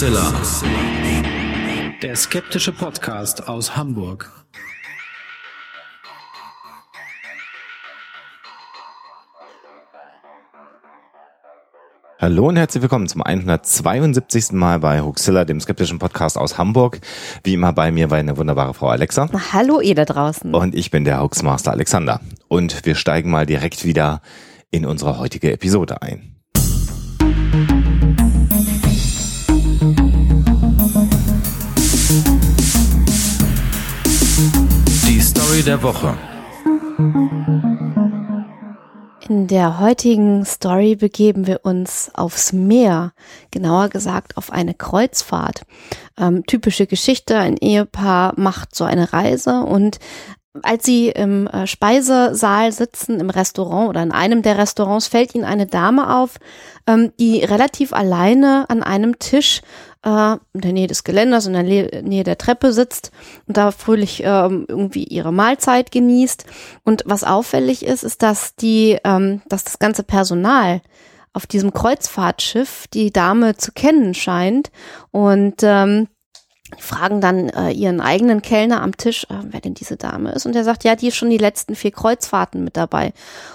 Huxilla. Der skeptische Podcast aus Hamburg. Hallo und herzlich willkommen zum 172. Mal bei Huxilla, dem skeptischen Podcast aus Hamburg. Wie immer bei mir war eine wunderbare Frau Alexa. Hallo ihr da draußen. Und ich bin der Huxmaster Alexander. Und wir steigen mal direkt wieder in unsere heutige Episode ein. Die Story der Woche. In der heutigen Story begeben wir uns aufs Meer, genauer gesagt auf eine Kreuzfahrt. Ähm, typische Geschichte, ein Ehepaar macht so eine Reise und als sie im äh, Speisesaal sitzen, im Restaurant oder in einem der Restaurants, fällt ihnen eine Dame auf, ähm, die relativ alleine an einem Tisch äh, in der Nähe des Geländers, in der Nähe der Treppe sitzt und da fröhlich ähm, irgendwie ihre Mahlzeit genießt. Und was auffällig ist, ist, dass die, ähm, dass das ganze Personal auf diesem Kreuzfahrtschiff die Dame zu kennen scheint und ähm, fragen dann äh, ihren eigenen Kellner am Tisch, äh, wer denn diese Dame ist. Und der sagt, ja, die ist schon die letzten vier Kreuzfahrten mit dabei.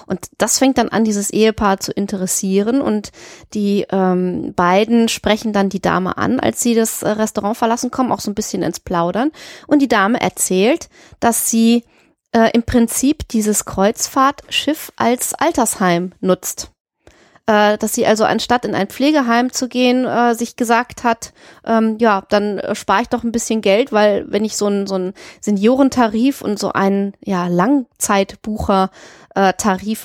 Und das fängt dann an, dieses Ehepaar zu interessieren. Und die ähm, beiden sprechen dann die Dame an, als sie das äh, Restaurant verlassen, kommen auch so ein bisschen ins Plaudern. Und die Dame erzählt, dass sie äh, im Prinzip dieses Kreuzfahrtschiff als Altersheim nutzt äh, dass sie also anstatt in ein Pflegeheim zu gehen, äh, sich gesagt hat, ähm, ja, dann äh, spare ich doch ein bisschen Geld, weil wenn ich so einen so einen Seniorentarif und so einen ja Langzeitbucher äh,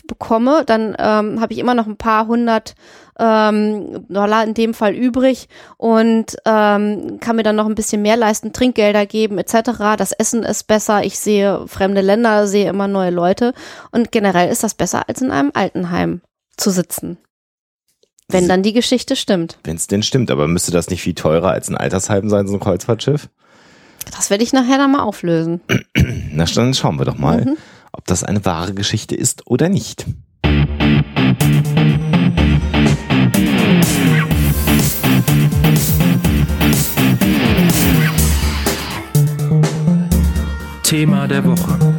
bekomme, dann ähm, habe ich immer noch ein paar hundert ähm, Dollar in dem Fall übrig und ähm, kann mir dann noch ein bisschen mehr leisten, Trinkgelder geben etc. Das Essen ist besser, ich sehe fremde Länder, sehe immer neue Leute und generell ist das besser als in einem Altenheim zu sitzen. Wenn dann die Geschichte stimmt. Wenn es denn stimmt, aber müsste das nicht viel teurer als ein Altersheim sein, so ein Kreuzfahrtschiff? Das werde ich nachher dann mal auflösen. Na, dann schauen wir doch mal, mhm. ob das eine wahre Geschichte ist oder nicht. Thema der Woche.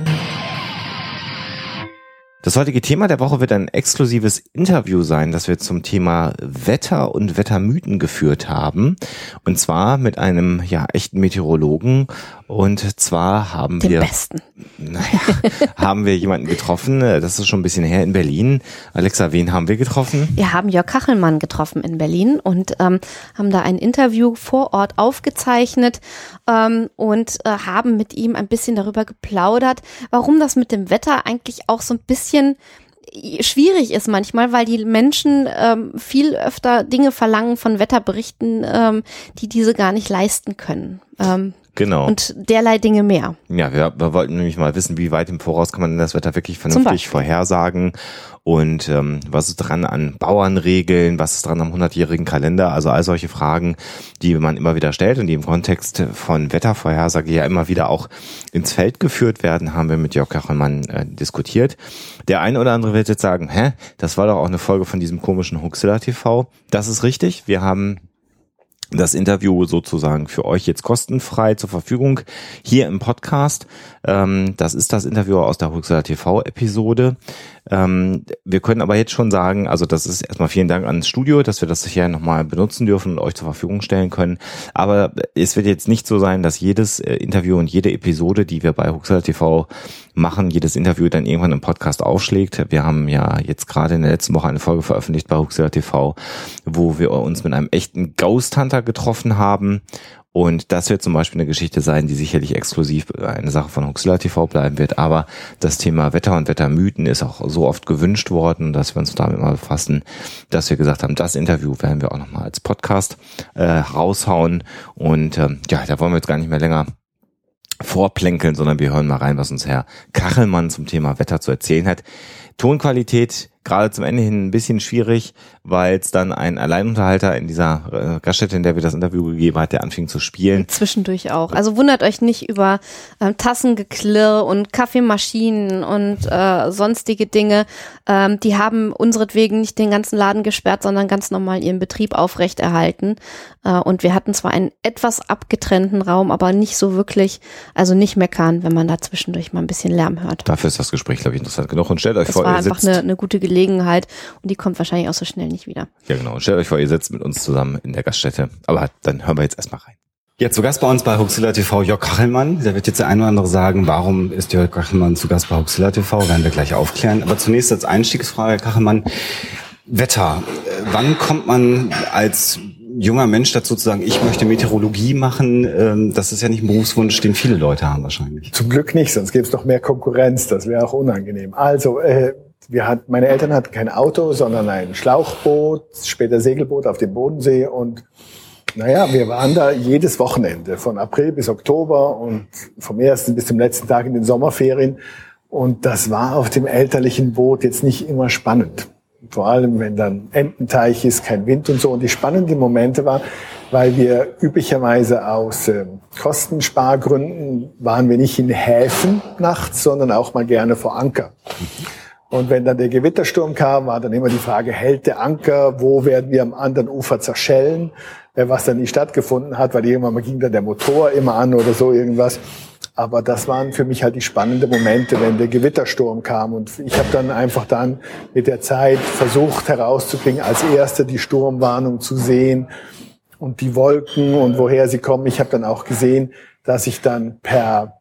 Das heutige Thema der Woche wird ein exklusives Interview sein, das wir zum Thema Wetter und Wettermythen geführt haben. Und zwar mit einem ja echten Meteorologen. Und zwar haben Den wir besten. Naja, haben wir jemanden getroffen. Das ist schon ein bisschen her in Berlin. Alexa, wen haben wir getroffen? Wir haben Jörg Kachelmann getroffen in Berlin und ähm, haben da ein Interview vor Ort aufgezeichnet ähm, und äh, haben mit ihm ein bisschen darüber geplaudert, warum das mit dem Wetter eigentlich auch so ein bisschen bisschen schwierig ist manchmal, weil die Menschen ähm, viel öfter Dinge verlangen von Wetterberichten, ähm, die diese gar nicht leisten können. Ähm, Genau. Und derlei Dinge mehr. Ja, wir, wir wollten nämlich mal wissen, wie weit im Voraus kann man denn das Wetter wirklich vernünftig vorhersagen und ähm, was ist dran an Bauernregeln, was ist dran am 100-jährigen Kalender, also all solche Fragen, die man immer wieder stellt und die im Kontext von Wettervorhersage ja immer wieder auch ins Feld geführt werden, haben wir mit Jörg Kachelmann äh, diskutiert. Der eine oder andere wird jetzt sagen, hä, das war doch auch eine Folge von diesem komischen Huxilla TV. Das ist richtig, wir haben das Interview sozusagen für euch jetzt kostenfrei zur Verfügung hier im Podcast. Ähm, das ist das Interview aus der Huxler TV Episode. Ähm, wir können aber jetzt schon sagen, also das ist erstmal vielen Dank ans Studio, dass wir das hier nochmal benutzen dürfen und euch zur Verfügung stellen können. Aber es wird jetzt nicht so sein, dass jedes äh, Interview und jede Episode, die wir bei Huxler TV machen, jedes Interview dann irgendwann im Podcast aufschlägt. Wir haben ja jetzt gerade in der letzten Woche eine Folge veröffentlicht bei Huxler TV, wo wir uns mit einem echten Ghost Hunter getroffen haben und das wird zum Beispiel eine Geschichte sein, die sicherlich exklusiv eine Sache von Huxilla TV bleiben wird. Aber das Thema Wetter und Wettermythen ist auch so oft gewünscht worden, dass wir uns damit mal befassen, dass wir gesagt haben, das Interview werden wir auch nochmal als Podcast äh, raushauen. Und äh, ja, da wollen wir jetzt gar nicht mehr länger vorplänkeln, sondern wir hören mal rein, was uns Herr Kachelmann zum Thema Wetter zu erzählen hat. Tonqualität gerade zum Ende hin ein bisschen schwierig, weil es dann ein Alleinunterhalter in dieser äh, Gaststätte, in der wir das Interview gegeben hat, der anfing zu spielen. Zwischendurch auch. Also wundert euch nicht über ähm, Tassengeklirr und Kaffeemaschinen und äh, sonstige Dinge. Ähm, die haben unseretwegen nicht den ganzen Laden gesperrt, sondern ganz normal ihren Betrieb aufrechterhalten. Äh, und wir hatten zwar einen etwas abgetrennten Raum, aber nicht so wirklich, also nicht meckern, wenn man da zwischendurch mal ein bisschen Lärm hört. Dafür ist das Gespräch, glaube ich, interessant genug. Und stellt euch das vor, war einfach eine, eine gute Gelegenheit und die kommt wahrscheinlich auch so schnell nicht wieder. Ja, genau. Und stellt euch vor, ihr sitzt mit uns zusammen in der Gaststätte. Aber dann hören wir jetzt erstmal rein. Ja, zu Gast bei uns bei Huxilla TV Jörg Kachelmann. Da wird jetzt der eine oder andere sagen, warum ist Jörg Kachelmann zu Gast bei Huxilla TV? Werden wir gleich aufklären. Aber zunächst als Einstiegsfrage, Herr Kachelmann. Wetter. Äh, Wann kommt man als junger Mensch dazu zu sagen, ich möchte Meteorologie machen? Ähm, Das ist ja nicht ein Berufswunsch, den viele Leute haben wahrscheinlich. Zum Glück nicht, sonst gäbe es noch mehr Konkurrenz. Das wäre auch unangenehm. Also, äh, wir hat, meine Eltern hatten kein Auto, sondern ein Schlauchboot, später Segelboot auf dem Bodensee und naja, wir waren da jedes Wochenende, von April bis Oktober und vom ersten bis zum letzten Tag in den Sommerferien. Und das war auf dem elterlichen Boot jetzt nicht immer spannend. Vor allem, wenn dann Ententeich ist, kein Wind und so. Und die spannenden Momente waren, weil wir üblicherweise aus ähm, Kostenspargründen waren wir nicht in Häfen nachts, sondern auch mal gerne vor Anker. Und wenn dann der Gewittersturm kam, war dann immer die Frage, hält der Anker, wo werden wir am anderen Ufer zerschellen, äh, was dann nie stattgefunden hat, weil irgendwann mal ging dann der Motor immer an oder so irgendwas. Aber das waren für mich halt die spannenden Momente, wenn der Gewittersturm kam. Und ich habe dann einfach dann mit der Zeit versucht herauszukriegen, als Erster die Sturmwarnung zu sehen und die Wolken und woher sie kommen. Ich habe dann auch gesehen, dass ich dann per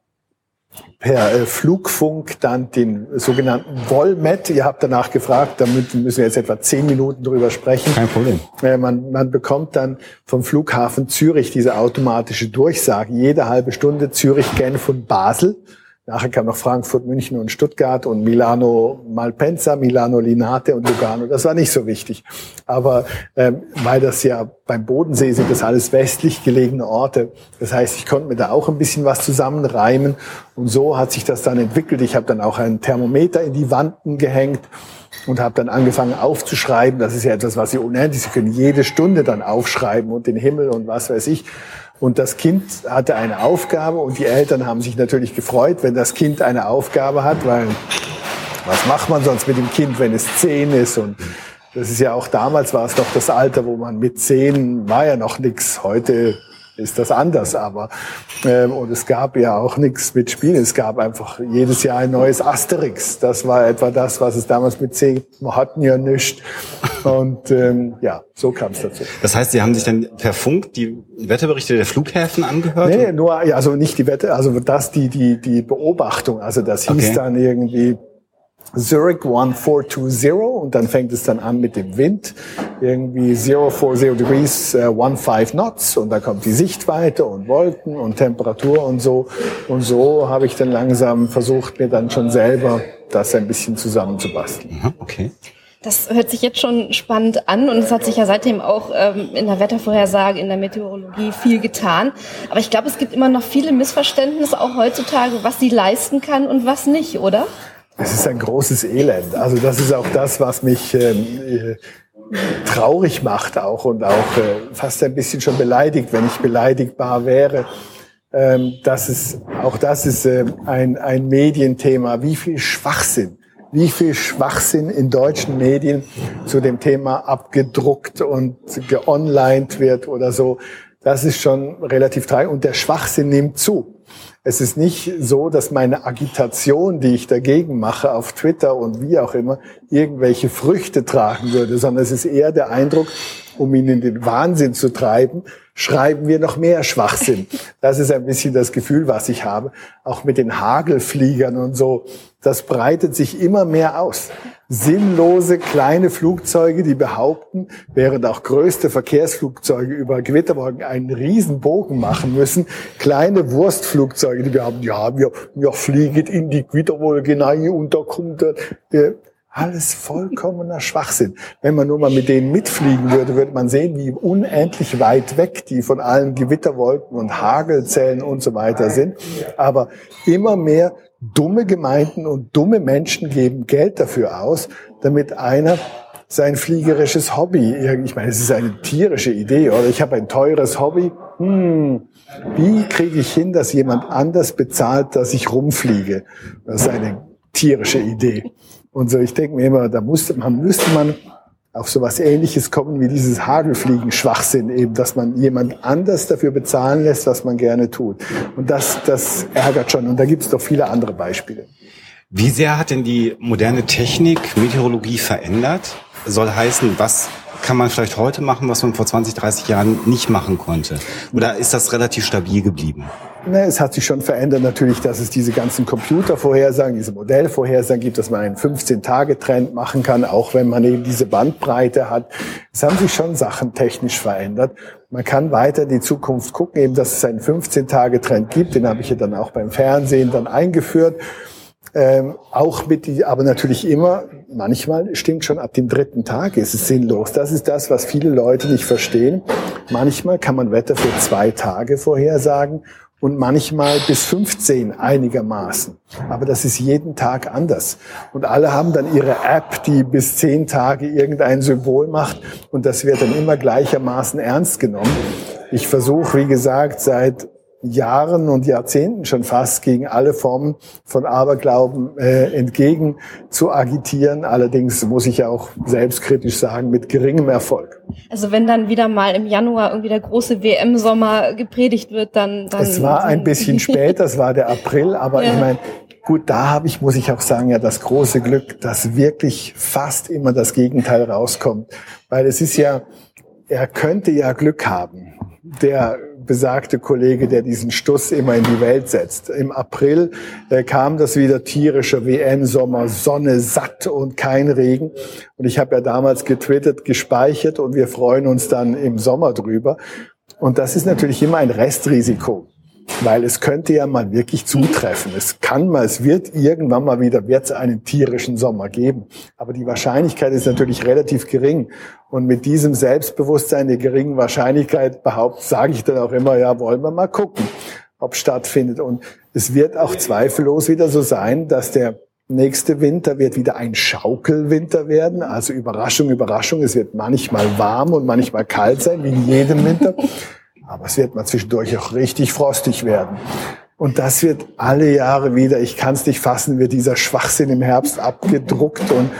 per äh, Flugfunk dann den sogenannten Volmet, ihr habt danach gefragt, damit müssen wir jetzt etwa zehn Minuten drüber sprechen. Kein Problem. Äh, man, man bekommt dann vom Flughafen Zürich diese automatische Durchsage, jede halbe Stunde Zürich, Genf und Basel. Nachher kam noch Frankfurt, München und Stuttgart und Milano Malpensa, Milano Linate und Lugano. Das war nicht so wichtig. Aber ähm, weil das ja beim Bodensee sind, das alles westlich gelegene Orte. Das heißt, ich konnte mir da auch ein bisschen was zusammenreimen. Und so hat sich das dann entwickelt. Ich habe dann auch ein Thermometer in die Wanden gehängt und habe dann angefangen aufzuschreiben. Das ist ja etwas, was Sie unendlich, Sie können jede Stunde dann aufschreiben und den Himmel und was weiß ich. Und das Kind hatte eine Aufgabe und die Eltern haben sich natürlich gefreut, wenn das Kind eine Aufgabe hat, weil was macht man sonst mit dem Kind, wenn es zehn ist? Und das ist ja auch damals war es doch das Alter, wo man mit zehn war ja noch nichts. Heute ist das anders, aber ähm, und es gab ja auch nichts mit Spielen. Es gab einfach jedes Jahr ein neues Asterix. Das war etwa das, was es damals mit zehn. Wir hatten ja nichts. Und ähm, ja, so kam es dazu. Das heißt, Sie haben sich dann per Funk die Wetterberichte der Flughäfen angehört? Nee, nur, ja, also nicht die Wette, also das, die, die, die Beobachtung. Also das hieß Okay. dann irgendwie Zurich 1420 und dann fängt es dann an mit dem Wind. Irgendwie 040 degrees, äh, 15 knots und da kommt die Sichtweite und Wolken und Temperatur und so. Und so habe ich dann langsam versucht, mir dann schon selber das ein bisschen zusammenzubasteln. Okay. Das hört sich jetzt schon spannend an und es hat sich ja seitdem auch ähm, in der Wettervorhersage, in der Meteorologie viel getan. Aber ich glaube, es gibt immer noch viele Missverständnisse, auch heutzutage, was sie leisten kann und was nicht, oder? Es ist ein großes Elend. Also das ist auch das, was mich ähm, äh, traurig macht auch und auch äh, fast ein bisschen schon beleidigt, wenn ich beleidigbar wäre. Ähm, das ist, auch das ist ähm, ein, ein Medienthema. Wie viel Schwachsinn, wie viel Schwachsinn in deutschen Medien zu dem Thema abgedruckt und geonlined wird oder so. Das ist schon relativ traurig und der Schwachsinn nimmt zu. Es ist nicht so, dass meine Agitation, die ich dagegen mache auf Twitter und wie auch immer, irgendwelche Früchte tragen würde, sondern es ist eher der Eindruck, um ihn in den Wahnsinn zu treiben, schreiben wir noch mehr Schwachsinn. Das ist ein bisschen das Gefühl, was ich habe. Auch mit den Hagelfliegern und so. Das breitet sich immer mehr aus. Sinnlose kleine Flugzeuge, die behaupten, während auch größte Verkehrsflugzeuge über Gewitterwolken einen riesen Bogen machen müssen, kleine Wurstflugzeuge, die behaupten, ja, wir, wir fliegen in die Gewitterwolke rein und da kommt der, der alles vollkommener Schwachsinn. Wenn man nur mal mit denen mitfliegen würde, würde man sehen, wie unendlich weit weg die von allen Gewitterwolken und Hagelzellen und so weiter sind. Aber immer mehr dumme Gemeinden und dumme Menschen geben Geld dafür aus, damit einer sein fliegerisches Hobby, ich meine, es ist eine tierische Idee, oder ich habe ein teures Hobby, hm, wie kriege ich hin, dass jemand anders bezahlt, dass ich rumfliege? Das ist eine tierische Idee. Und so, ich denke mir immer, da musste man, müsste man auf sowas ähnliches kommen wie dieses Hagelfliegen-Schwachsinn eben, dass man jemand anders dafür bezahlen lässt, was man gerne tut. Und das, das ärgert schon. Und da gibt es doch viele andere Beispiele. Wie sehr hat denn die moderne Technik Meteorologie verändert? Soll heißen, was kann man vielleicht heute machen, was man vor 20, 30 Jahren nicht machen konnte? Oder ist das relativ stabil geblieben? Ne, es hat sich schon verändert natürlich, dass es diese ganzen Computervorhersagen, diese Modellvorhersagen gibt, dass man einen 15-Tage-Trend machen kann, auch wenn man eben diese Bandbreite hat. Es haben sich schon Sachen technisch verändert. Man kann weiter in die Zukunft gucken, eben, dass es einen 15-Tage-Trend gibt. Den habe ich ja dann auch beim Fernsehen dann eingeführt. Ähm, auch mit die, aber natürlich immer, manchmal stimmt schon ab dem dritten Tag ist es sinnlos. Das ist das, was viele Leute nicht verstehen. Manchmal kann man Wetter für zwei Tage vorhersagen und manchmal bis 15 einigermaßen. Aber das ist jeden Tag anders. Und alle haben dann ihre App, die bis zehn Tage irgendein Symbol macht und das wird dann immer gleichermaßen ernst genommen. Ich versuche, wie gesagt, seit Jahren und Jahrzehnten schon fast gegen alle Formen von Aberglauben äh, entgegen zu agitieren. Allerdings muss ich auch selbstkritisch sagen, mit geringem Erfolg. Also wenn dann wieder mal im Januar irgendwie der große WM-Sommer gepredigt wird, dann, dann... Es war ein bisschen spät, das war der April, aber ja. ich meine, gut, da habe ich, muss ich auch sagen, ja das große Glück, dass wirklich fast immer das Gegenteil rauskommt. Weil es ist ja, er könnte ja Glück haben. Der besagte Kollege, der diesen Stuss immer in die Welt setzt. Im April äh, kam das wieder tierische WM-Sommer, Sonne satt und kein Regen. Und ich habe ja damals getwittert, gespeichert und wir freuen uns dann im Sommer drüber. Und das ist natürlich immer ein Restrisiko weil es könnte ja mal wirklich zutreffen. Es kann mal, es wird irgendwann mal wieder, wird es einen tierischen Sommer geben. Aber die Wahrscheinlichkeit ist natürlich relativ gering. Und mit diesem Selbstbewusstsein der geringen Wahrscheinlichkeit behauptet, sage ich dann auch immer, ja, wollen wir mal gucken, ob stattfindet. Und es wird auch zweifellos wieder so sein, dass der nächste Winter wird wieder ein Schaukelwinter werden. Also Überraschung, Überraschung. Es wird manchmal warm und manchmal kalt sein, wie in jedem Winter. Aber es wird mal zwischendurch auch richtig frostig werden. Und das wird alle Jahre wieder, ich kann es nicht fassen, wird dieser Schwachsinn im Herbst abgedruckt und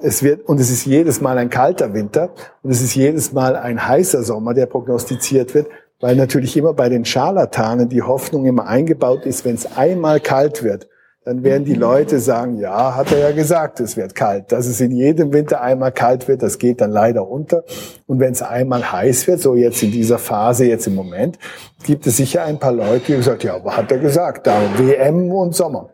es wird, und es ist jedes Mal ein kalter Winter und es ist jedes Mal ein heißer Sommer, der prognostiziert wird, weil natürlich immer bei den Scharlatanen die Hoffnung immer eingebaut ist, wenn es einmal kalt wird, dann werden die Leute sagen, ja, hat er ja gesagt, es wird kalt. Dass es in jedem Winter einmal kalt wird, das geht dann leider unter. Und wenn es einmal heiß wird, so jetzt in dieser Phase, jetzt im Moment, gibt es sicher ein paar Leute, die gesagt, ja, aber hat er gesagt, da WM und Sommer.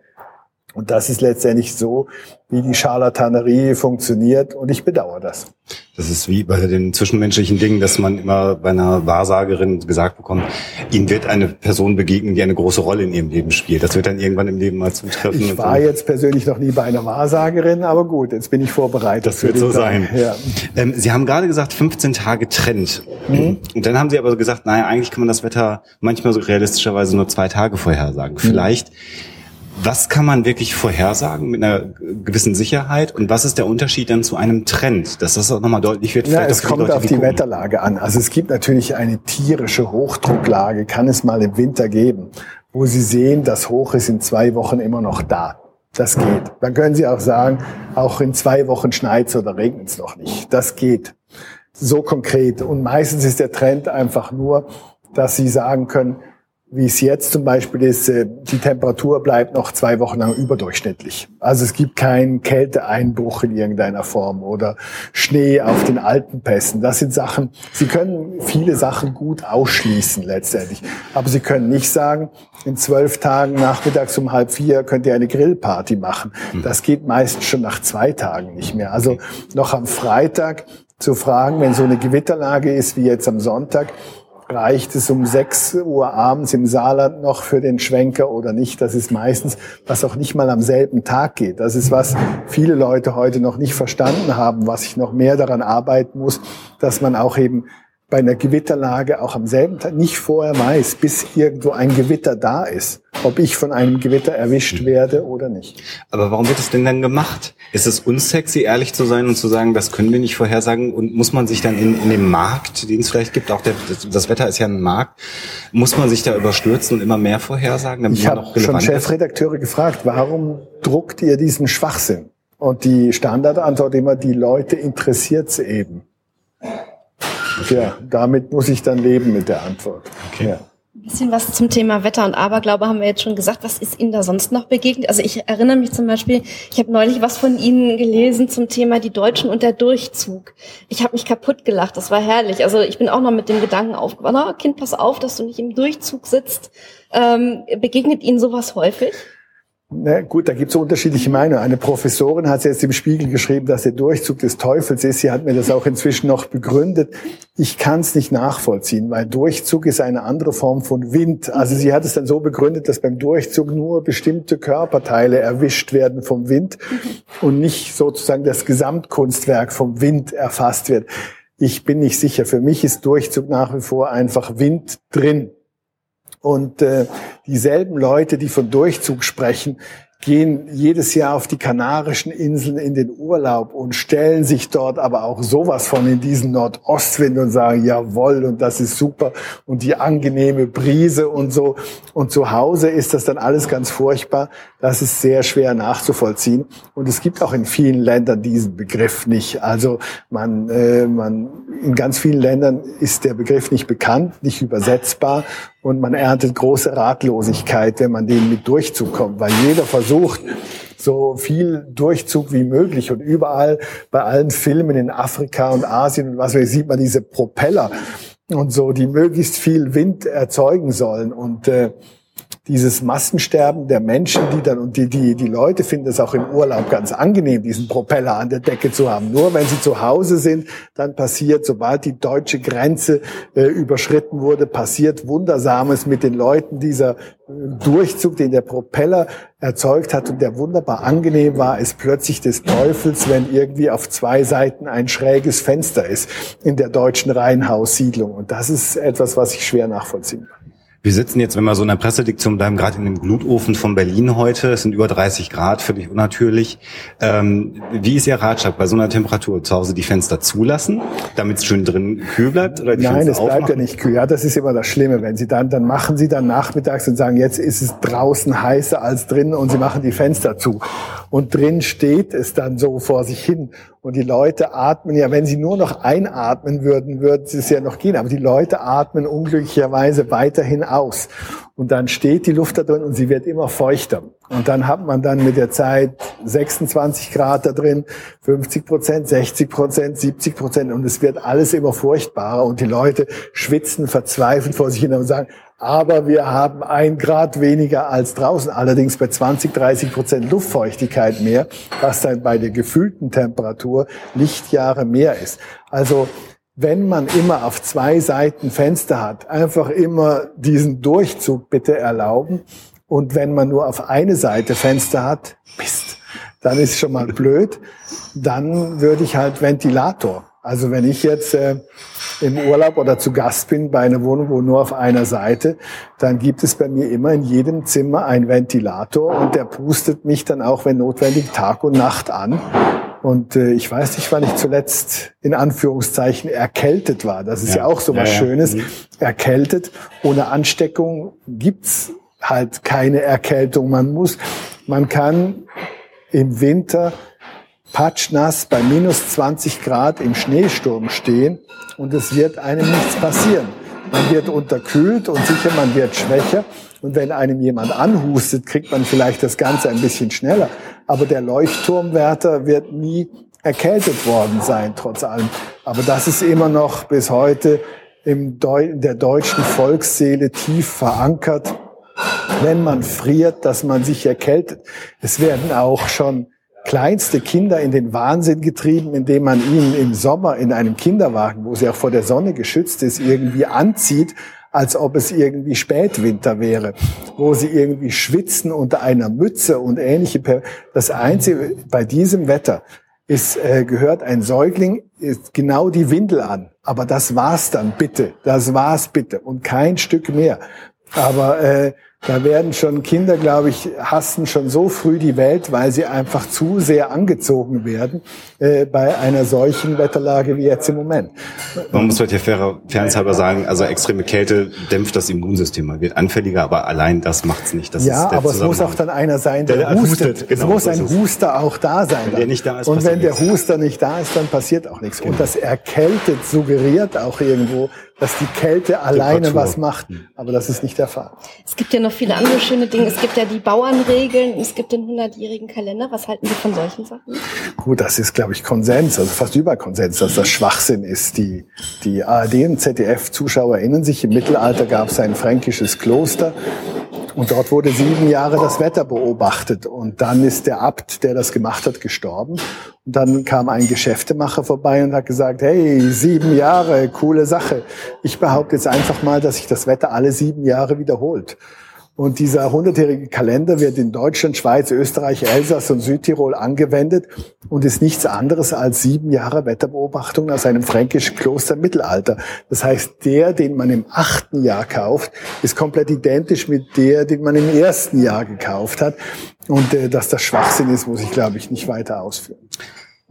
Und das ist letztendlich so, wie die Scharlatanerie funktioniert und ich bedauere das. Das ist wie bei den zwischenmenschlichen Dingen, dass man immer bei einer Wahrsagerin gesagt bekommt, ihnen wird eine Person begegnen, die eine große Rolle in ihrem Leben spielt. Das wird dann irgendwann im Leben mal zutreffen. Ich war jetzt persönlich noch nie bei einer Wahrsagerin, aber gut, jetzt bin ich vorbereitet. Das wird so sein. Ja. Ähm, Sie haben gerade gesagt, 15 Tage Trend. Mhm. Und dann haben Sie aber gesagt, naja, eigentlich kann man das Wetter manchmal so realistischerweise nur zwei Tage vorhersagen. Mhm. Vielleicht was kann man wirklich vorhersagen mit einer gewissen Sicherheit und was ist der Unterschied dann zu einem Trend, dass das auch nochmal deutlich wird? Ja, es kommt Leute, auf die gucken. Wetterlage an. Also es gibt natürlich eine tierische Hochdrucklage, kann es mal im Winter geben, wo Sie sehen, das Hoch ist in zwei Wochen immer noch da. Das geht. Dann können Sie auch sagen, auch in zwei Wochen schneit oder regnet es noch nicht. Das geht. So konkret. Und meistens ist der Trend einfach nur, dass Sie sagen können, wie es jetzt zum Beispiel ist, äh, die Temperatur bleibt noch zwei Wochen lang überdurchschnittlich. Also es gibt keinen Kälteeinbruch in irgendeiner Form oder Schnee auf den Alpenpässen. Das sind Sachen, Sie können viele Sachen gut ausschließen letztendlich. Aber Sie können nicht sagen, in zwölf Tagen nachmittags um halb vier könnt ihr eine Grillparty machen. Hm. Das geht meistens schon nach zwei Tagen nicht mehr. Also noch am Freitag zu fragen, wenn so eine Gewitterlage ist wie jetzt am Sonntag, reicht es um 6 Uhr abends im Saarland noch für den Schwenker oder nicht. Das ist meistens, was auch nicht mal am selben Tag geht. Das ist, was viele Leute heute noch nicht verstanden haben, was ich noch mehr daran arbeiten muss, dass man auch eben bei einer Gewitterlage auch am selben Tag nicht vorher weiß, bis irgendwo ein Gewitter da ist. Ob ich von einem Gewitter erwischt werde oder nicht. Aber warum wird es denn dann gemacht? Ist es unsexy, ehrlich zu sein und zu sagen, das können wir nicht vorhersagen? Und muss man sich dann in, in dem Markt, den es vielleicht gibt, auch der, das Wetter ist ja ein Markt, muss man sich da überstürzen und immer mehr vorhersagen? Damit ich habe schon Chefredakteure gefragt, warum druckt ihr diesen Schwachsinn? Und die Standardantwort immer, die Leute interessiert's eben. Ja, damit muss ich dann leben mit der Antwort. Okay. Ja. Ein bisschen was zum Thema Wetter und Aberglaube haben wir jetzt schon gesagt. Was ist Ihnen da sonst noch begegnet? Also ich erinnere mich zum Beispiel, ich habe neulich was von Ihnen gelesen zum Thema die Deutschen und der Durchzug. Ich habe mich kaputt gelacht, das war herrlich. Also ich bin auch noch mit dem Gedanken aufgewacht, oh, Kind, pass auf, dass du nicht im Durchzug sitzt. Ähm, begegnet Ihnen sowas häufig? Na gut, da gibt es unterschiedliche Meinungen. Eine Professorin hat jetzt im Spiegel geschrieben, dass der Durchzug des Teufels ist. Sie hat mir das auch inzwischen noch begründet. Ich kann es nicht nachvollziehen, weil Durchzug ist eine andere Form von Wind. Also sie hat es dann so begründet, dass beim Durchzug nur bestimmte Körperteile erwischt werden vom Wind und nicht sozusagen das Gesamtkunstwerk vom Wind erfasst wird. Ich bin nicht sicher. Für mich ist Durchzug nach wie vor einfach Wind drin. Und äh, dieselben Leute, die von Durchzug sprechen, gehen jedes Jahr auf die Kanarischen Inseln in den Urlaub und stellen sich dort aber auch sowas von in diesen Nordostwind und sagen, jawoll, und das ist super und die angenehme Brise und so. Und zu Hause ist das dann alles ganz furchtbar. Das ist sehr schwer nachzuvollziehen. Und es gibt auch in vielen Ländern diesen Begriff nicht. Also man, äh, man, in ganz vielen Ländern ist der Begriff nicht bekannt, nicht übersetzbar und man erntet große Ratlosigkeit, wenn man den mit Durchzug kommt, weil jeder versucht, so viel Durchzug wie möglich. Und überall bei allen Filmen in Afrika und Asien und was weiß ich, sieht man diese Propeller und so, die möglichst viel Wind erzeugen sollen. Und äh, dieses Massensterben der Menschen, die dann, und die, die, die Leute finden es auch im Urlaub ganz angenehm, diesen Propeller an der Decke zu haben. Nur wenn sie zu Hause sind, dann passiert, sobald die deutsche Grenze äh, überschritten wurde, passiert Wundersames mit den Leuten. Dieser äh, Durchzug, den der Propeller erzeugt hat und der wunderbar angenehm war, ist plötzlich des Teufels, wenn irgendwie auf zwei Seiten ein schräges Fenster ist in der deutschen Reihenhaussiedlung. Und das ist etwas, was ich schwer nachvollziehen kann. Wir sitzen jetzt, wenn wir so in der Pressediktion bleiben, gerade in dem Glutofen von Berlin heute. Es sind über 30 Grad, völlig unnatürlich. Ähm, wie ist Ihr Ratschlag bei so einer Temperatur? Zu Hause die Fenster zulassen, damit es schön drin kühl bleibt? Oder die Nein, Fenster es bleibt aufmachen? ja nicht kühl. Ja, das ist immer das Schlimme. Wenn Sie dann, dann machen Sie dann nachmittags und sagen, jetzt ist es draußen heißer als drin und Sie machen die Fenster zu. Und drin steht es dann so vor sich hin. Und die Leute atmen ja, wenn sie nur noch einatmen würden, würde es ja noch gehen. Aber die Leute atmen unglücklicherweise weiterhin aus. Und dann steht die Luft da drin und sie wird immer feuchter. Und dann hat man dann mit der Zeit 26 Grad da drin, 50 Prozent, 60 Prozent, 70 Prozent. Und es wird alles immer furchtbarer. Und die Leute schwitzen verzweifelt vor sich hin und sagen, aber wir haben ein Grad weniger als draußen, allerdings bei 20, 30 Prozent Luftfeuchtigkeit mehr, was dann bei der gefühlten Temperatur Lichtjahre mehr ist. Also wenn man immer auf zwei Seiten Fenster hat, einfach immer diesen Durchzug bitte erlauben. Und wenn man nur auf eine Seite Fenster hat, Mist, dann ist schon mal blöd. Dann würde ich halt Ventilator. Also wenn ich jetzt äh, im Urlaub oder zu Gast bin bei einer Wohnung, wo nur auf einer Seite, dann gibt es bei mir immer in jedem Zimmer einen Ventilator und der pustet mich dann auch, wenn notwendig, Tag und Nacht an. Und äh, ich weiß nicht, wann ich zuletzt in Anführungszeichen erkältet war. Das ist ja, ja auch so was ja, Schönes. Ja. Mhm. Erkältet. Ohne Ansteckung gibt's halt keine Erkältung. Man muss, man kann im Winter patschnass bei minus 20 Grad im Schneesturm stehen und es wird einem nichts passieren. Man wird unterkühlt und sicher, man wird schwächer. Und wenn einem jemand anhustet, kriegt man vielleicht das Ganze ein bisschen schneller. Aber der Leuchtturmwärter wird nie erkältet worden sein, trotz allem. Aber das ist immer noch bis heute in der deutschen Volksseele tief verankert. Wenn man friert, dass man sich erkältet. Es werden auch schon kleinste Kinder in den Wahnsinn getrieben, indem man ihnen im Sommer in einem Kinderwagen, wo sie auch vor der Sonne geschützt ist, irgendwie anzieht, als ob es irgendwie Spätwinter wäre, wo sie irgendwie schwitzen unter einer Mütze und ähnliche. Das Einzige bei diesem Wetter ist, äh, gehört ein Säugling ist genau die Windel an. Aber das war's dann bitte. Das war's bitte und kein Stück mehr. Aber äh, Da werden schon Kinder, glaube ich, hassen schon so früh die Welt, weil sie einfach zu sehr angezogen werden äh, bei einer solchen Wetterlage wie jetzt im Moment. Man muss heute fair, fairenshalber sagen, also extreme Kälte dämpft das Immunsystem. Man wird anfälliger, aber allein das macht's nicht. Das ja, aber es muss auch dann einer sein, der, der hustet. hustet. Genau, es muss ein Huster auch da sein. Wenn der nicht da ist, Und wenn der Huster nicht da ist, dann passiert auch nichts. Genau. Und das erkältet suggeriert auch irgendwo, dass die Kälte alleine was macht. Aber das ist nicht der Fall. Es gibt ja noch viele andere schöne Dinge. Es gibt ja die Bauernregeln, es gibt den 100-jährigen Kalender. Was halten Sie von solchen Sachen? Gut, das ist, glaube ich, Konsens, also fast über Konsens, dass das Schwachsinn ist. Die, die ARD und ZDF-Zuschauer erinnern sich, im Mittelalter gab es ein fränkisches Kloster und dort wurde sieben Jahre das Wetter beobachtet. Und dann ist der Abt, der das gemacht hat, gestorben. Und dann kam ein Geschäftemacher vorbei und hat gesagt, hey, sieben Jahre, coole Sache. Ich behaupte jetzt einfach mal, dass sich das Wetter alle sieben Jahre wiederholt. Und dieser hundertjährige Kalender wird in Deutschland, Schweiz, Österreich, Elsass und Südtirol angewendet und ist nichts anderes als sieben Jahre Wetterbeobachtung aus einem fränkischen Kloster im Mittelalter. Das heißt, der, den man im achten Jahr kauft, ist komplett identisch mit der, den man im ersten Jahr gekauft hat. Und äh, dass das Schwachsinn ist, muss ich, glaube ich, nicht weiter ausführen.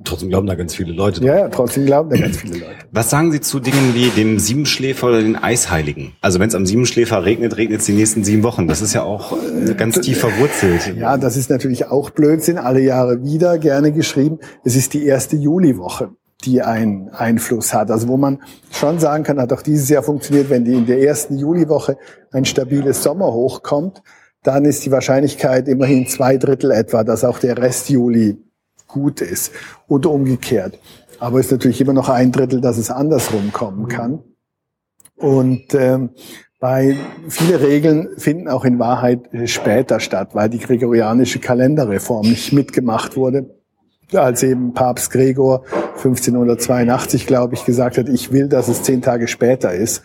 Trotzdem glauben da ganz viele Leute. Ja, ja, trotzdem glauben da ganz viele Leute. Was sagen Sie zu Dingen wie dem Siebenschläfer oder den Eisheiligen? Also wenn es am Siebenschläfer regnet, regnet es die nächsten sieben Wochen. Das ist ja auch ganz tief verwurzelt. Ja, das ist natürlich auch Blödsinn. Alle Jahre wieder gerne geschrieben. Es ist die erste Juliwoche die einen Einfluss hat. Also wo man schon sagen kann, hat auch dieses Jahr funktioniert, wenn die in der ersten Juliwoche ein stabiles Sommerhoch kommt, dann ist die Wahrscheinlichkeit immerhin zwei Drittel etwa, dass auch der Rest Juli gut ist und umgekehrt. Aber es ist natürlich immer noch ein Drittel, dass es andersrum kommen kann. Und ähm, bei viele Regeln finden auch in Wahrheit später statt, weil die gregorianische Kalenderreform nicht mitgemacht wurde, als eben Papst Gregor 1582, glaube ich, gesagt hat, ich will, dass es zehn Tage später ist.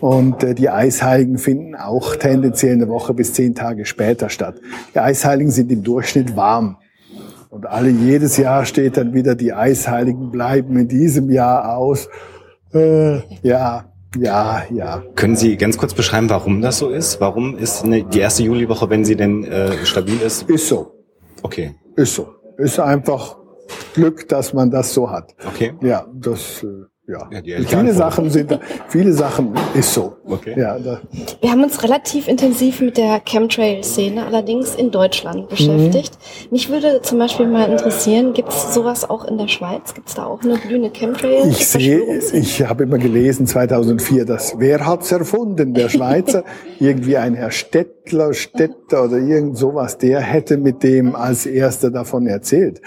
Und äh, die Eisheiligen finden auch tendenziell eine Woche bis zehn Tage später statt. Die Eisheiligen sind im Durchschnitt warm. Und alle jedes Jahr steht dann wieder, die Eisheiligen bleiben in diesem Jahr aus. Äh, ja, ja, ja. Können Sie ganz kurz beschreiben, warum das so ist? Warum ist eine, die erste Juliwoche, wenn sie denn äh, stabil ist? Ist so. Okay. Ist so. Ist einfach Glück, dass man das so hat. Okay. Ja, das. Äh, ja, ja viele Sachen sind, viele Sachen ist so. Okay. Ja, Wir haben uns relativ intensiv mit der Chemtrail-Szene allerdings in Deutschland beschäftigt. Mhm. Mich würde zum Beispiel mal interessieren, gibt es sowas auch in der Schweiz? Gibt es da auch eine blühende Chemtrail? Ich sehe, ich habe immer gelesen 2004, dass wer hat's erfunden? Der Schweizer, irgendwie ein Herr Stettler, Stetter oder irgend sowas, der hätte mit dem als erster davon erzählt.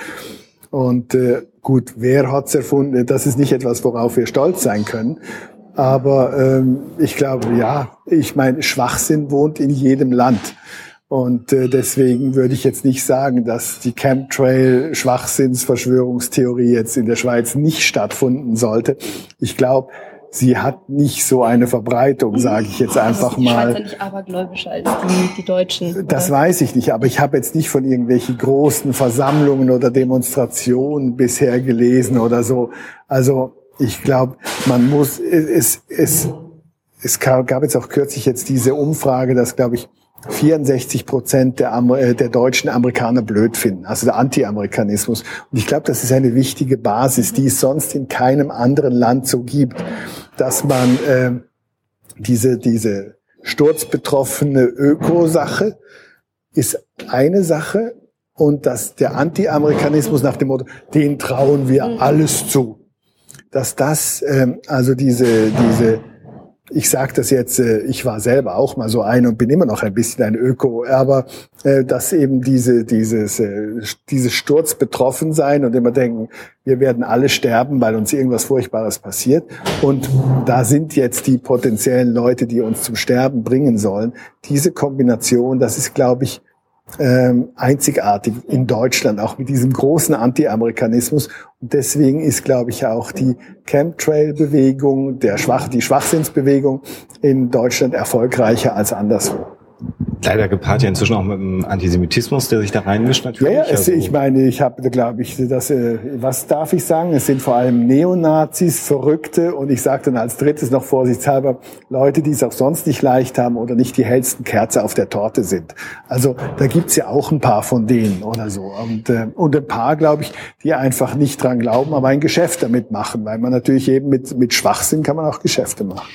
Und äh, gut, wer hat's erfunden? Das ist nicht etwas, worauf wir stolz sein können. Aber ähm, ich glaube, ja, ich meine, Schwachsinn wohnt in jedem Land. Und äh, deswegen würde ich jetzt nicht sagen, dass die Chemtrail-Schwachsinnsverschwörungstheorie jetzt in der Schweiz nicht stattfinden sollte. Ich glaube, sie hat nicht so eine Verbreitung, sage ich jetzt einfach also mal. Die Schweizer nicht abergläubischer als die, die Deutschen. Das oder? weiß ich nicht, aber ich habe jetzt nicht von irgendwelchen großen Versammlungen oder Demonstrationen bisher gelesen oder so. Also ich glaube, man muss es es es gab jetzt auch kürzlich jetzt diese Umfrage, dass glaube ich 64 Prozent der, äh, der deutschen Amerikaner blöd finden, also der Anti-Amerikanismus. Und ich glaube, das ist eine wichtige Basis, die es sonst in keinem anderen Land so gibt, dass man äh, diese, diese sturzbetroffene Ökosache ist eine Sache und dass der Anti-Amerikanismus nach dem Motto, den trauen wir alles zu, dass das, ähm, also diese, diese ich sage das jetzt, äh, ich war selber auch mal so ein und bin immer noch ein bisschen ein Öko, aber äh, dass eben diese, dieses, äh, dieses Sturz betroffen sein und immer denken, wir werden alle sterben, weil uns irgendwas Furchtbares passiert. Und da sind jetzt die potenziellen Leute, die uns zum Sterben bringen sollen. Diese Kombination, das ist, glaube ich, ähm, einzigartig in Deutschland, auch mit diesem großen Anti-Amerikanismus. Deswegen ist, glaube ich, auch die Chemtrail-Bewegung, der Schwach, die Schwachsinnsbewegung in Deutschland erfolgreicher als anderswo. Leider gepaart ja inzwischen auch mit dem Antisemitismus, der sich da reinmischt natürlich. Ja, ja also, ich meine, ich habe, glaube ich, das, äh, was darf ich sagen? Es sind vor allem Neonazis, Verrückte und ich sage dann als drittes noch vorsichtshalber Leute, die es auch sonst nicht leicht haben oder nicht die hellsten Kerze auf der Torte sind. Also da gibt's ja auch ein paar von denen oder so. Und, äh, und ein paar, glaube ich, die einfach nicht dran glauben, aber ein Geschäft damit machen, weil man natürlich eben mit, mit Schwachsinn kann man auch Geschäfte machen.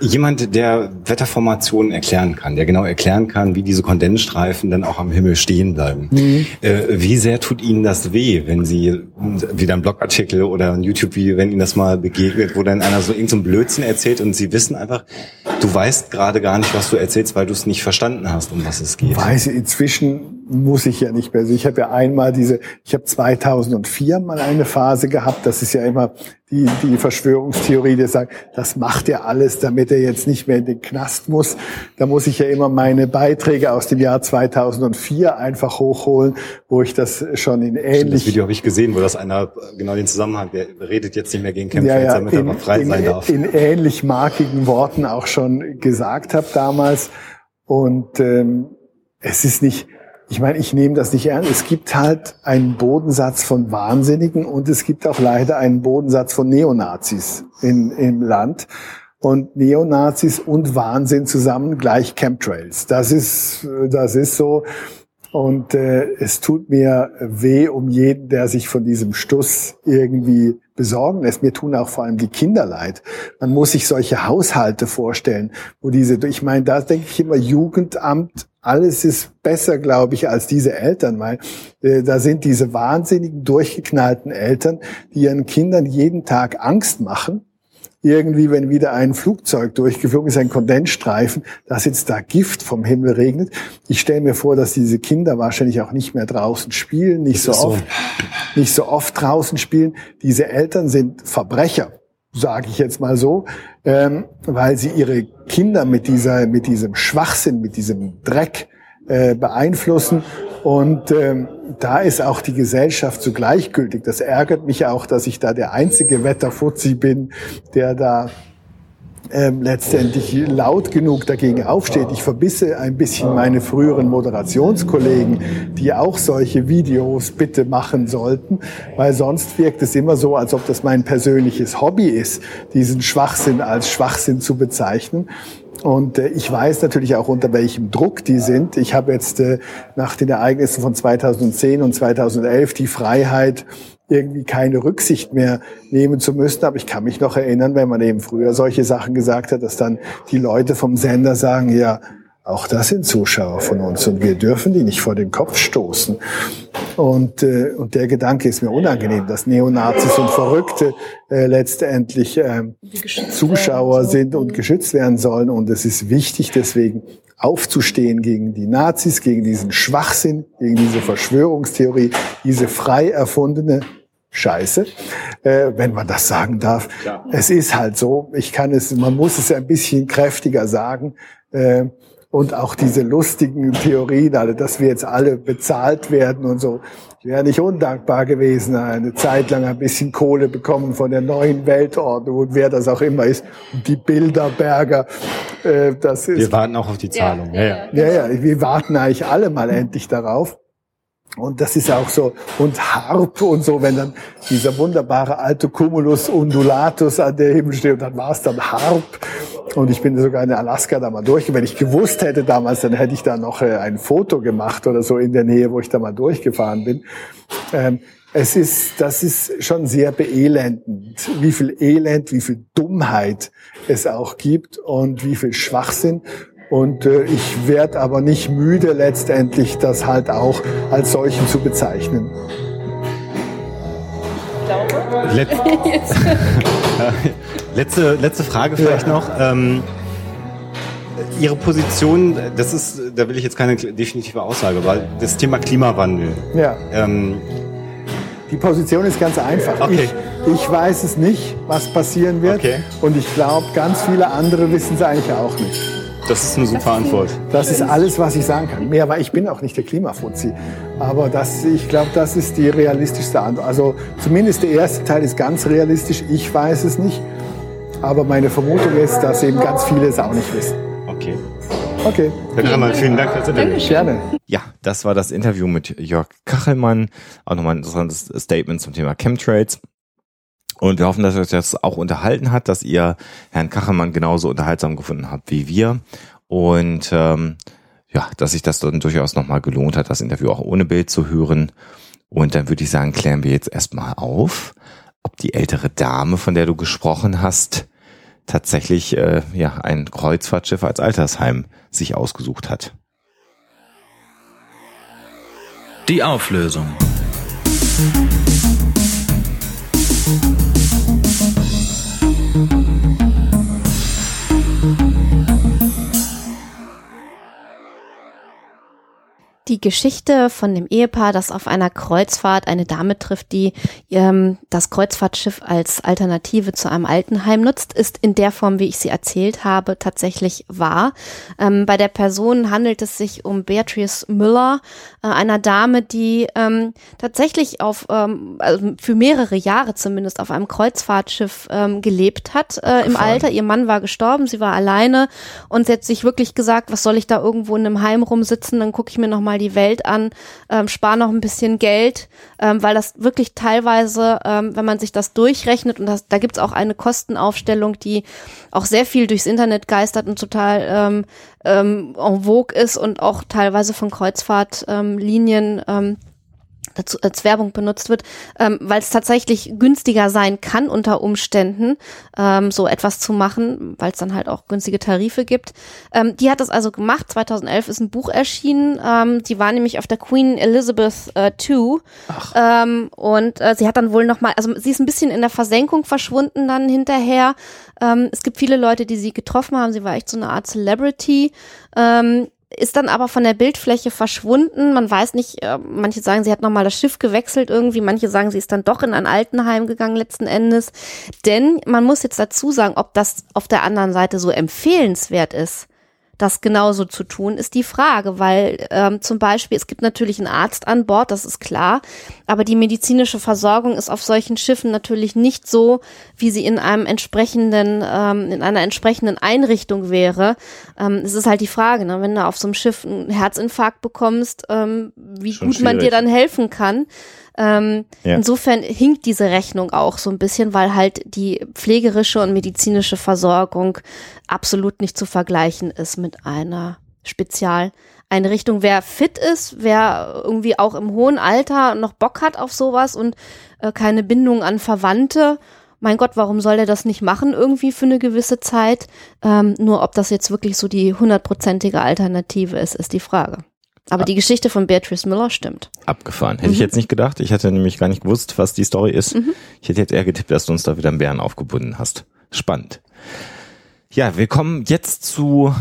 Jemand, der Wetterformationen erklären kann, der genau erklären kann, wie diese Kondensstreifen dann auch am Himmel stehen bleiben. Mhm. Äh, wie sehr tut Ihnen das weh, wenn Sie wieder ein Blogartikel oder ein YouTube-Video, wenn Ihnen das mal begegnet, wo dann einer so irgendein so Blödsinn erzählt und Sie wissen einfach, du weißt gerade gar nicht, was du erzählst, weil du es nicht verstanden hast, um was es geht. Weiß inzwischen muss ich ja nicht mehr. Also ich habe ja einmal diese, ich habe 2004 mal eine Phase gehabt, das ist ja immer die, die Verschwörungstheorie, die sagt, das macht er alles, damit er jetzt nicht mehr in den Knast muss. Da muss ich ja immer meine Beiträge aus dem Jahr 2004 einfach hochholen, wo ich das schon in ähnlich... Das Video habe ich gesehen, wo das einer genau den Zusammenhang, der redet jetzt nicht mehr gegen Kämpfer, ja, ja, damit in, er frei in, sein darf. In ähnlich markigen Worten auch schon gesagt habe damals. Und ähm, es ist nicht ich meine, ich nehme das nicht ernst. Es gibt halt einen Bodensatz von Wahnsinnigen und es gibt auch leider einen Bodensatz von Neonazis in, im Land. Und Neonazis und Wahnsinn zusammen gleich Chemtrails. Das ist, das ist so. Und äh, es tut mir weh um jeden, der sich von diesem Stuss irgendwie besorgen lässt. Mir tun auch vor allem die Kinder leid. Man muss sich solche Haushalte vorstellen, wo diese, ich meine, da denke ich immer Jugendamt alles ist besser, glaube ich, als diese Eltern, weil äh, da sind diese wahnsinnigen, durchgeknallten Eltern, die ihren Kindern jeden Tag Angst machen. Irgendwie, wenn wieder ein Flugzeug durchgeflogen ist, ein Kondensstreifen, dass jetzt da Gift vom Himmel regnet. Ich stelle mir vor, dass diese Kinder wahrscheinlich auch nicht mehr draußen spielen, nicht so oft, so. nicht so oft draußen spielen. Diese Eltern sind Verbrecher sage ich jetzt mal so, ähm, weil sie ihre Kinder mit dieser, mit diesem Schwachsinn, mit diesem Dreck äh, beeinflussen. Und ähm, da ist auch die Gesellschaft so gleichgültig. Das ärgert mich auch, dass ich da der einzige Wetterfuzzi bin, der da ähm, letztendlich laut genug dagegen aufsteht. Ich verbisse ein bisschen meine früheren Moderationskollegen, die auch solche Videos bitte machen sollten, weil sonst wirkt es immer so, als ob das mein persönliches Hobby ist, diesen Schwachsinn als Schwachsinn zu bezeichnen. Und äh, ich weiß natürlich auch, unter welchem Druck die sind. Ich habe jetzt äh, nach den Ereignissen von 2010 und 2011 die Freiheit, irgendwie keine Rücksicht mehr nehmen zu müssen. Aber ich kann mich noch erinnern, wenn man eben früher solche Sachen gesagt hat, dass dann die Leute vom Sender sagen, ja, auch das sind Zuschauer von uns und wir dürfen die nicht vor den Kopf stoßen. Und, äh, und der Gedanke ist mir unangenehm, dass Neonazis und Verrückte äh, letztendlich äh, Zuschauer sind und geschützt werden sollen. Und es ist wichtig deswegen aufzustehen gegen die Nazis, gegen diesen Schwachsinn, gegen diese Verschwörungstheorie, diese frei erfundene Scheiße, äh, wenn man das sagen darf. Ja. Es ist halt so. Ich kann es, man muss es ein bisschen kräftiger sagen. Äh, und auch diese lustigen Theorien, also dass wir jetzt alle bezahlt werden und so. Ich wäre nicht undankbar gewesen, eine Zeit lang ein bisschen Kohle bekommen von der neuen Weltordnung und wer das auch immer ist. Und die Bilderberger, äh, das ist. Wir warten auch auf die Zahlung. Ja, ja, ja. ja, ja wir warten eigentlich alle mal endlich darauf. Und das ist auch so, und Harp und so, wenn dann dieser wunderbare alte Cumulus undulatus an der Himmel steht, und dann war es dann Harp. Und ich bin sogar in Alaska da mal durch. Wenn ich gewusst hätte damals, dann hätte ich da noch äh, ein Foto gemacht oder so in der Nähe, wo ich da mal durchgefahren bin. Ähm, es ist, das ist schon sehr beelendend, wie viel Elend, wie viel Dummheit es auch gibt und wie viel Schwachsinn. Und äh, ich werde aber nicht müde, letztendlich das halt auch als solchen zu bezeichnen. Let letzte, letzte Frage vielleicht ja. noch. Ähm, Ihre Position, das ist, da will ich jetzt keine definitive Aussage, weil das Thema Klimawandel. Ja. Ähm, die Position ist ganz einfach. Okay. Ich, ich weiß es nicht, was passieren wird. Okay. Und ich glaube, ganz viele andere wissen es eigentlich auch nicht. Das ist eine super Antwort. Das ist alles, was ich sagen kann. Mehr, weil ich bin auch nicht der Klimafuzzi. Aber das, ich glaube, das ist die realistischste Antwort. Also zumindest der erste Teil ist ganz realistisch. Ich weiß es nicht. Aber meine Vermutung ist, dass eben ganz viele es auch nicht wissen. Okay. Okay. Herr Kachelmann, vielen Dank fürs Interview. Gerne. Ja, das war das Interview mit Jörg Kachelmann. Auch nochmal ein interessantes Statement zum Thema Chemtrails. Und wir hoffen, dass euch das auch unterhalten hat, dass ihr Herrn Kachelmann genauso unterhaltsam gefunden habt wie wir. Und ähm, ja, dass sich das dann durchaus nochmal gelohnt hat, das Interview auch ohne Bild zu hören. Und dann würde ich sagen, klären wir jetzt erstmal auf, ob die ältere Dame, von der du gesprochen hast, tatsächlich äh, ja ein Kreuzfahrtschiff als Altersheim sich ausgesucht hat. Die Auflösung. Die Geschichte von dem Ehepaar, das auf einer Kreuzfahrt eine Dame trifft, die ähm, das Kreuzfahrtschiff als Alternative zu einem Altenheim nutzt, ist in der Form, wie ich sie erzählt habe, tatsächlich wahr. Ähm, bei der Person handelt es sich um Beatrice Müller, äh, einer Dame, die ähm, tatsächlich auf ähm, also für mehrere Jahre zumindest auf einem Kreuzfahrtschiff ähm, gelebt hat äh, im Alter. Ihr Mann war gestorben, sie war alleine und sie hat sich wirklich gesagt, was soll ich da irgendwo in einem Heim rumsitzen, dann gucke ich mir noch mal die Welt an, ähm, spare noch ein bisschen Geld, ähm, weil das wirklich teilweise, ähm, wenn man sich das durchrechnet und das, da gibt's auch eine Kostenaufstellung, die auch sehr viel durchs Internet geistert und total ähm, ähm, en vogue ist und auch teilweise von Kreuzfahrtlinien ähm, dazu als Werbung benutzt wird, ähm, weil es tatsächlich günstiger sein kann unter Umständen, ähm, so etwas zu machen, weil es dann halt auch günstige Tarife gibt. Ähm, die hat das also gemacht. 2011 ist ein Buch erschienen. Ähm, die war nämlich auf der Queen Elizabeth äh, II ähm, und äh, sie hat dann wohl noch mal, also sie ist ein bisschen in der Versenkung verschwunden dann hinterher. Ähm, es gibt viele Leute, die sie getroffen haben. Sie war echt so eine Art Celebrity. Ähm, ist dann aber von der Bildfläche verschwunden. Man weiß nicht, äh, manche sagen, sie hat nochmal das Schiff gewechselt irgendwie, manche sagen, sie ist dann doch in ein Altenheim gegangen letzten Endes. Denn man muss jetzt dazu sagen, ob das auf der anderen Seite so empfehlenswert ist das genauso zu tun, ist die Frage, weil ähm, zum Beispiel, es gibt natürlich einen Arzt an Bord, das ist klar, aber die medizinische Versorgung ist auf solchen Schiffen natürlich nicht so, wie sie in einem entsprechenden, ähm, in einer entsprechenden Einrichtung wäre. Ähm, es ist halt die Frage, ne, wenn du auf so einem Schiff einen Herzinfarkt bekommst, ähm, wie Schon gut man dir schwierig. dann helfen kann. Ähm, Ja. Insofern hinkt diese Rechnung auch so ein bisschen, weil halt die pflegerische und medizinische Versorgung absolut nicht zu vergleichen ist mit einer Spezialeinrichtung. Wer fit ist, wer irgendwie auch im hohen Alter noch Bock hat auf sowas und äh, keine Bindung an Verwandte, mein Gott, warum soll der das nicht machen irgendwie für eine gewisse Zeit? Ähm, nur ob das jetzt wirklich so die hundertprozentige Alternative ist, ist die Frage. Aber die Geschichte von Beatrice Müller stimmt. Abgefahren. Hätte ich jetzt nicht gedacht. Ich hätte nämlich gar nicht gewusst, was die Story ist. Ich hätte jetzt eher getippt, dass du uns da wieder einen Bären aufgebunden hast. Spannend. Ja, wir kommen jetzt zu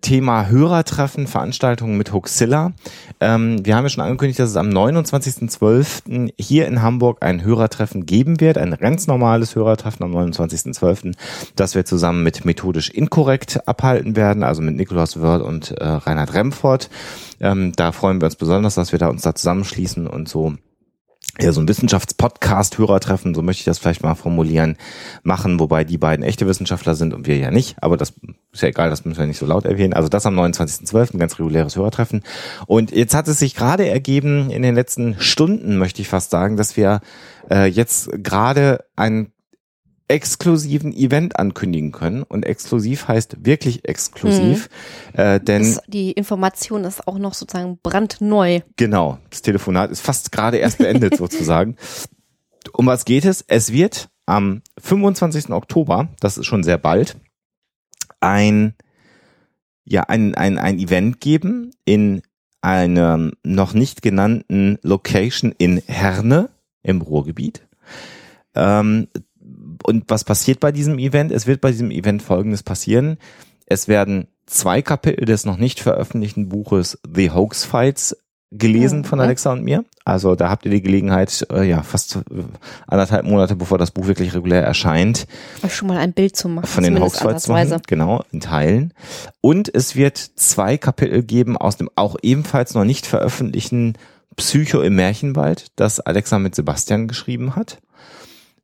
Thema Hörertreffen, Veranstaltungen mit Hoaxilla. Ähm, wir haben ja schon angekündigt, dass es am 29.12. hier in Hamburg ein Hörertreffen geben wird, ein ganz normales Hörertreffen am 29.12., das wir zusammen mit Methodisch Inkorrekt abhalten werden, also mit Nikolaus Wörl und äh, Reinhard Remford. Ähm, da freuen wir uns besonders, dass wir da uns da zusammenschließen und so ja, so ein Wissenschaftspodcast-Hörertreffen, so möchte ich das vielleicht mal formulieren, machen, wobei die beiden echte Wissenschaftler sind und wir ja nicht, aber das ist ja egal, das müssen wir nicht so laut erwähnen. Also das am 29.12., ein ganz reguläres Hörertreffen. Und jetzt hat es sich gerade ergeben, in den letzten Stunden, möchte ich fast sagen, dass wir äh, jetzt gerade einen exklusiven Event ankündigen können. Und exklusiv heißt wirklich exklusiv, äh, denn Das, die Information ist auch noch sozusagen brandneu. Genau, das Telefonat ist fast gerade erst beendet sozusagen. Um was geht es? Es wird am 25. Oktober, das ist schon sehr bald, ein, ja, ein, ein, ein Event geben in einer noch nicht genannten Location in Herne im Ruhrgebiet. Ähm, und was passiert bei diesem Event? Es wird bei diesem Event Folgendes passieren. Es werden zwei Kapitel des noch nicht veröffentlichten Buches The Hoax Fights gelesen von Mhm. Alexa und mir. Also da habt ihr die Gelegenheit, äh, ja, fast äh, anderthalb Monate bevor das Buch wirklich regulär erscheint, Euch schon mal ein Bild zu machen. von den Hoaxfights zu machen. Genau, in Teilen. Und es wird zwei Kapitel geben aus dem auch ebenfalls noch nicht veröffentlichten Psycho im Märchenwald, das Alexa mit Sebastian geschrieben hat.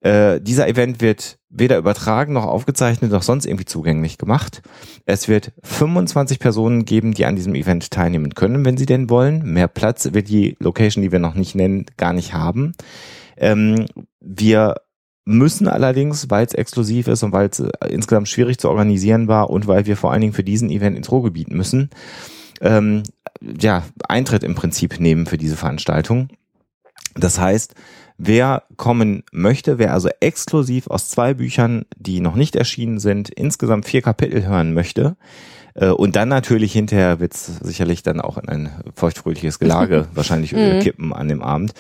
Äh, dieser Event wird weder übertragen noch aufgezeichnet noch sonst irgendwie zugänglich gemacht. Es wird 25 Personen geben, die an diesem Event teilnehmen können, wenn sie denn wollen. Mehr Platz wird die Location, die wir noch nicht nennen, gar nicht haben. Ähm, wir müssen allerdings, weil es exklusiv ist und weil es äh, insgesamt schwierig zu organisieren war und weil wir vor allen Dingen für diesen Event ins Ruhrgebiet müssen, ähm, ja, Eintritt im Prinzip nehmen für diese Veranstaltung. Das heißt, wer kommen möchte, wer also exklusiv aus zwei Büchern, die noch nicht erschienen sind, insgesamt vier Kapitel hören möchte, äh, und dann natürlich hinterher wird's sicherlich dann auch in ein feuchtfröhliches Gelage wahrscheinlich mhm. kippen an dem Abend.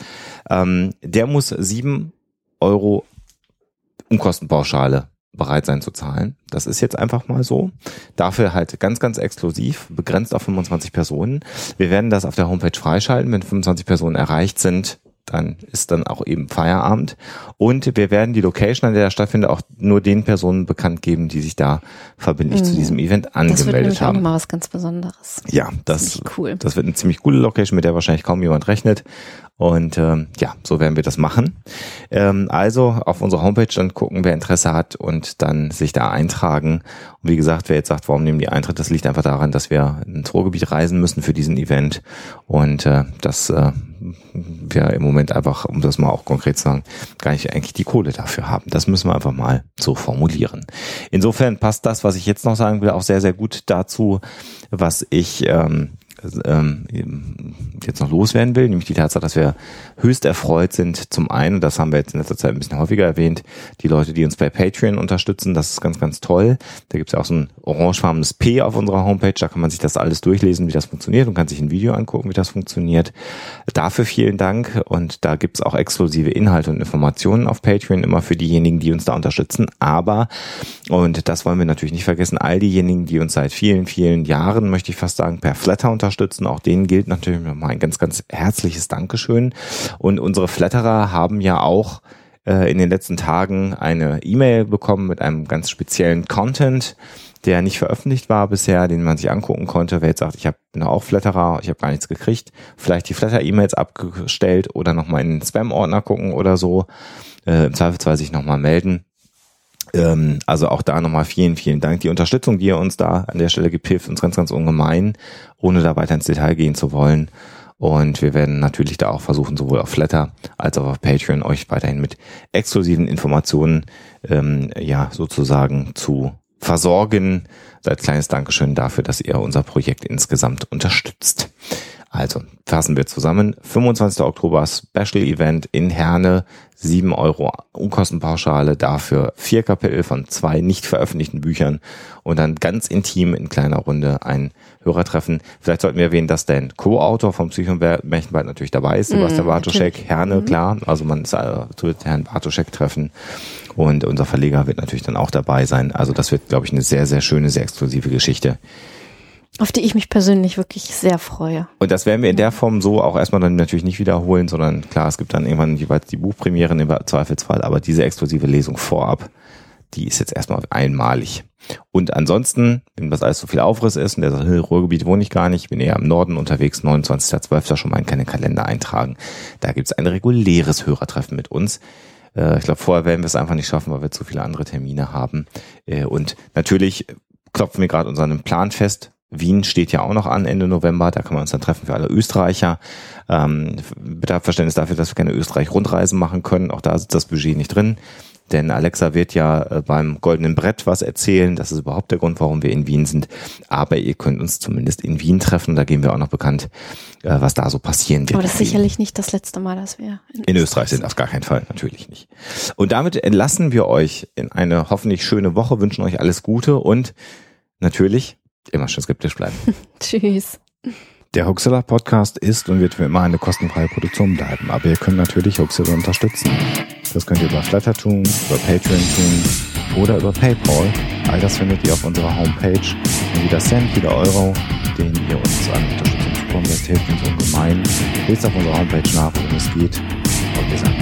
Ähm, der muss sieben Euro Umkostenpauschale bereit sein zu zahlen. Das ist jetzt einfach mal so. Dafür halt ganz, ganz exklusiv, begrenzt auf 25 Personen. Wir werden das auf der Homepage freischalten. Wenn 25 Personen erreicht sind, dann ist dann auch eben Feierabend. Und wir werden die Location, an der das stattfindet, auch nur den Personen bekannt geben, die sich da verbindlich mhm. zu diesem Event angemeldet das wird haben. Das mal was ganz Besonderes. Ja, das, cool. das wird eine ziemlich coole Location, mit der wahrscheinlich kaum jemand rechnet. Und ähm, ja, so werden wir das machen. Ähm, also auf unserer Homepage dann gucken, wer Interesse hat und dann sich da eintragen. Und wie gesagt, wer jetzt sagt, warum nehmen die Eintritt, das liegt einfach daran, dass wir ins Ruhrgebiet reisen müssen für diesen Event. Und äh, das äh, wir im Moment einfach, um das mal auch konkret zu sagen, gar nicht eigentlich die Kohle dafür haben. Das müssen wir einfach mal so formulieren. Insofern passt das, was ich jetzt noch sagen will, auch sehr, sehr gut dazu, was ich ähm, ähm, jetzt noch loswerden will, nämlich die Tatsache, dass wir höchst erfreut sind. Zum einen, das haben wir jetzt in letzter Zeit ein bisschen häufiger erwähnt, die Leute, die uns bei Patreon unterstützen, das ist ganz, ganz toll. Da gibt es ja auch so ein orangefarbenes P auf unserer Homepage, da kann man sich das alles durchlesen, wie das funktioniert und kann sich ein Video angucken, wie das funktioniert. Dafür vielen Dank und da gibt es auch exklusive Inhalte und Informationen auf Patreon immer für diejenigen, die uns da unterstützen. Aber, und das wollen wir natürlich nicht vergessen, all diejenigen, die uns seit vielen, vielen Jahren, möchte ich fast sagen, per Flatter unterstützen, auch denen gilt natürlich nochmal ein ganz, ganz herzliches Dankeschön. Und unsere Flatterer haben ja auch äh, in den letzten Tagen eine E-Mail bekommen mit einem ganz speziellen Content, der nicht veröffentlicht war bisher, den man sich angucken konnte. Wer jetzt sagt, ich bin auch Flatterer, ich habe gar nichts gekriegt, vielleicht die Flatter-E-Mails abgestellt oder nochmal in den Spam-Ordner gucken oder so. Äh, Im Zweifelsfall sich nochmal melden. Ähm, also auch da nochmal vielen, vielen Dank. Die Unterstützung, die ihr uns da an der Stelle gibt, hilft uns ganz, ganz ungemein, ohne da weiter ins Detail gehen zu wollen. Und wir werden natürlich da auch versuchen, sowohl auf Flatter als auch auf Patreon euch weiterhin mit exklusiven Informationen ähm, ja sozusagen zu versorgen. Als kleines Dankeschön dafür, dass ihr unser Projekt insgesamt unterstützt. Also fassen wir zusammen. 25. Oktober Special Event in Herne. 7 Euro Unkostenpauschale, dafür vier Kapitel von zwei nicht veröffentlichten Büchern und dann ganz intim in kleiner Runde ein Hörertreffen. Vielleicht sollten wir erwähnen, dass der Co-Autor vom Psychomärchenwald natürlich dabei ist, Sebastian mm, Bartoschek, Herne, mhm. klar. Also man ist, äh, wird Herrn Bartoschek treffen und unser Verleger wird natürlich dann auch dabei sein. Also das wird, glaube ich, eine sehr, sehr schöne, sehr exklusive Geschichte. Auf die ich mich persönlich wirklich sehr freue. Und das werden wir in der Form so auch erstmal dann natürlich nicht wiederholen, sondern klar, es gibt dann irgendwann jeweils die Buchpremieren im Zweifelsfall, aber diese exklusive Lesung vorab, die ist jetzt erstmal einmalig. Und ansonsten, wenn das alles so viel Aufriss ist und der sagt, Ruhrgebiet wohne ich gar nicht, bin eher im Norden unterwegs, 29.12. schon mal in keine Kalender eintragen. Da gibt's ein reguläres Hörertreffen mit uns. Äh, ich glaube, vorher werden wir es einfach nicht schaffen, weil wir zu viele andere Termine haben. Äh, und natürlich klopfen wir gerade unseren Plan fest. Wien steht ja auch noch an Ende November, da kann man uns dann treffen für alle Österreicher. Ähm, bitte habt Verständnis dafür, dass wir keine Österreich-Rundreisen machen können. Auch da ist das Budget nicht drin. Denn Alexa wird ja äh, beim Goldenen Brett was erzählen. Das ist überhaupt der Grund, warum wir in Wien sind. Aber ihr könnt uns zumindest in Wien treffen. Da geben wir auch noch bekannt, äh, was da so passieren wird. Aber das ist sicherlich nicht das letzte Mal, dass wir in, in Österreich sind. Auf gar keinen Fall, natürlich nicht. Und damit entlassen wir euch in eine hoffentlich schöne Woche, wünschen euch alles Gute und natürlich immer schön skeptisch bleiben. Tschüss. Der Hoaxilla Podcast ist und wird für immer eine kostenfreie Produktion bleiben, aber ihr könnt natürlich Hoaxilla unterstützen. Das könnt ihr über Flatter tun, über Patreon tun oder über PayPal. All das findet ihr auf unserer Homepage. Und jeder Cent, jeder Euro, den ihr uns an Unterstützung zukommen lässt, hilft uns ungemein. Lest auf unserer Homepage nach, worum es geht. Und wir sagen